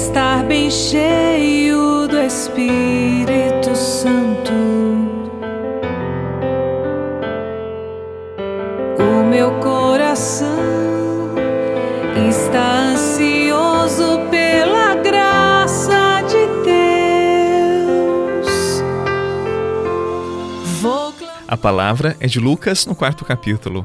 estar bem cheio do Espírito Santo. O meu coração está ansioso pela graça de Deus. Vou A palavra é de Lucas no quarto capítulo.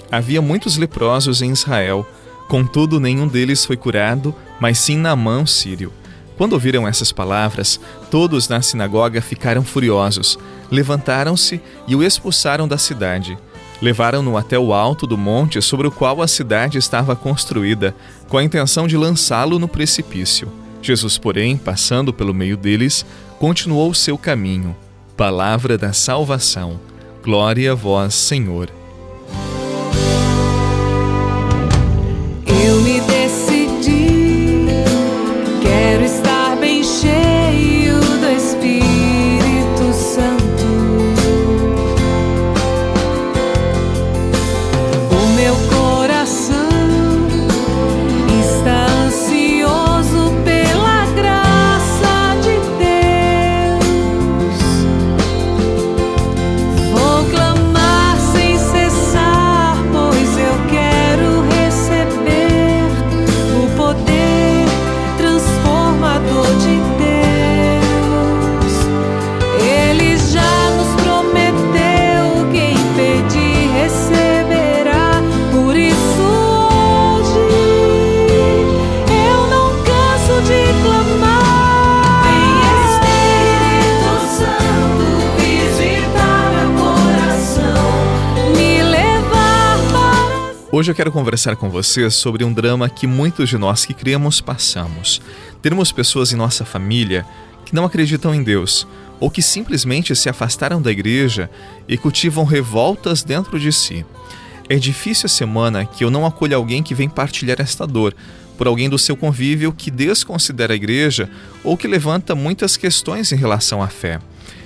havia muitos leprosos em Israel. Contudo, nenhum deles foi curado, mas sim Naamã, sírio. Quando ouviram essas palavras, todos na sinagoga ficaram furiosos. Levantaram-se e o expulsaram da cidade. Levaram-no até o alto do monte sobre o qual a cidade estava construída, com a intenção de lançá-lo no precipício. Jesus, porém, passando pelo meio deles, continuou o seu caminho. Palavra da salvação. Glória a vós, Senhor. Hoje eu quero conversar com você sobre um drama que muitos de nós que criamos passamos. Temos pessoas em nossa família que não acreditam em Deus ou que simplesmente se afastaram da igreja e cultivam revoltas dentro de si. É difícil a semana que eu não acolho alguém que vem partilhar esta dor por alguém do seu convívio que desconsidera a igreja ou que levanta muitas questões em relação à fé.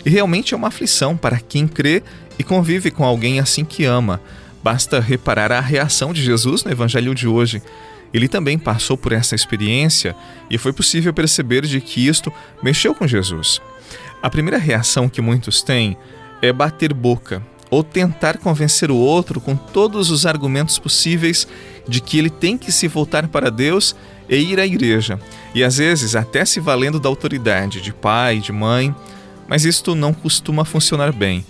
E realmente é uma aflição para quem crê e convive com alguém assim que ama. Basta reparar a reação de Jesus no evangelho de hoje. Ele também passou por essa experiência e foi possível perceber de que isto mexeu com Jesus. A primeira reação que muitos têm é bater boca ou tentar convencer o outro com todos os argumentos possíveis de que ele tem que se voltar para Deus e ir à igreja, e às vezes até se valendo da autoridade de pai, de mãe, mas isto não costuma funcionar bem.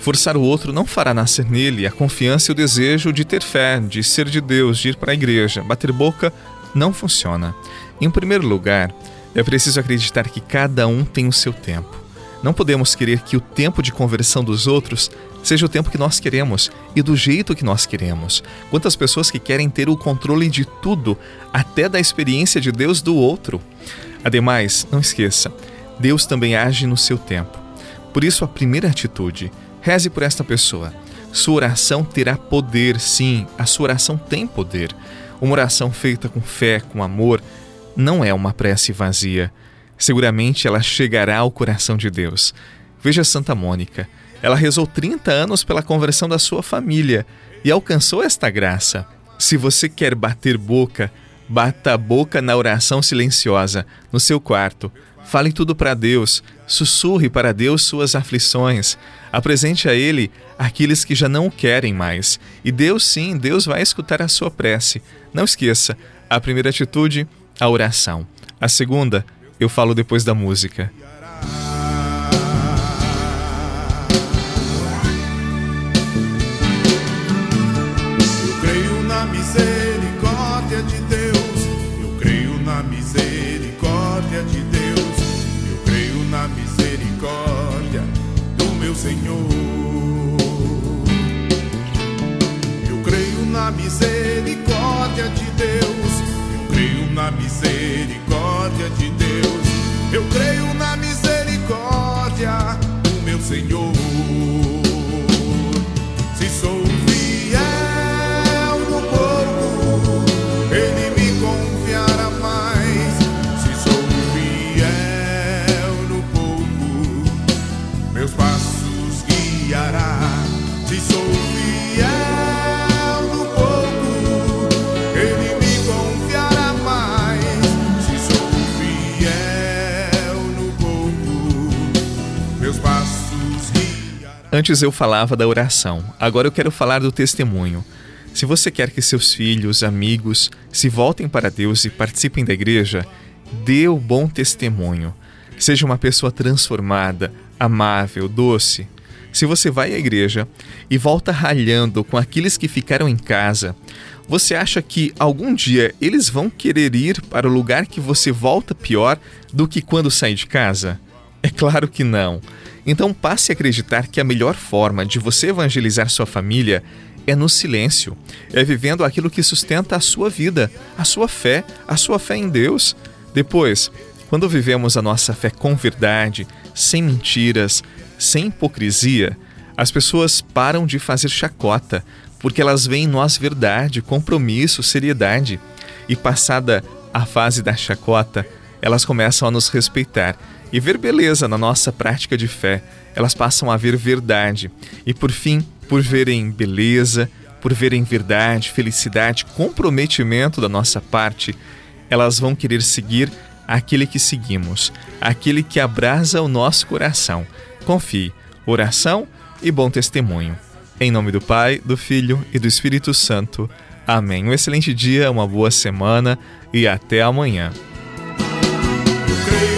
Forçar o outro não fará nascer nele a confiança e o desejo de ter fé, de ser de Deus, de ir para a igreja. Bater boca não funciona. Em primeiro lugar, é preciso acreditar que cada um tem o seu tempo. Não podemos querer que o tempo de conversão dos outros seja o tempo que nós queremos e do jeito que nós queremos. Quantas pessoas que querem ter o controle de tudo, até da experiência de Deus do outro. Ademais, não esqueça, Deus também age no seu tempo. Por isso, a primeira atitude, reze por esta pessoa. Sua oração terá poder, sim, a sua oração tem poder. Uma oração feita com fé, com amor, não é uma prece vazia. Seguramente ela chegará ao coração de Deus. Veja Santa Mônica. Ela rezou 30 anos pela conversão da sua família e alcançou esta graça. Se você quer bater boca, bata a boca na oração silenciosa, no seu quarto. Fale tudo para Deus, sussurre para Deus suas aflições, apresente a Ele aqueles que já não o querem mais. E Deus, sim, Deus vai escutar a sua prece. Não esqueça, a primeira atitude, a oração. A segunda, eu falo depois da música. Eu creio na misericórdia de Deus. Na misericórdia do meu Senhor. Eu creio na misericórdia de Deus. Eu creio na misericórdia de Deus. Eu creio Antes eu falava da oração, agora eu quero falar do testemunho. Se você quer que seus filhos, amigos se voltem para Deus e participem da igreja, dê o bom testemunho. Seja uma pessoa transformada, amável, doce. Se você vai à igreja e volta ralhando com aqueles que ficaram em casa, você acha que algum dia eles vão querer ir para o lugar que você volta pior do que quando sai de casa? É claro que não. Então passe a acreditar que a melhor forma de você evangelizar sua família é no silêncio, é vivendo aquilo que sustenta a sua vida, a sua fé, a sua fé em Deus. Depois, quando vivemos a nossa fé com verdade, sem mentiras, sem hipocrisia, as pessoas param de fazer chacota, porque elas veem em nós verdade, compromisso, seriedade. E passada a fase da chacota, elas começam a nos respeitar e ver beleza na nossa prática de fé. Elas passam a ver verdade. E por fim, por verem beleza, por verem verdade, felicidade, comprometimento da nossa parte, elas vão querer seguir aquele que seguimos, aquele que abrasa o nosso coração. Confie, oração e bom testemunho. Em nome do Pai, do Filho e do Espírito Santo. Amém. Um excelente dia, uma boa semana e até amanhã. great.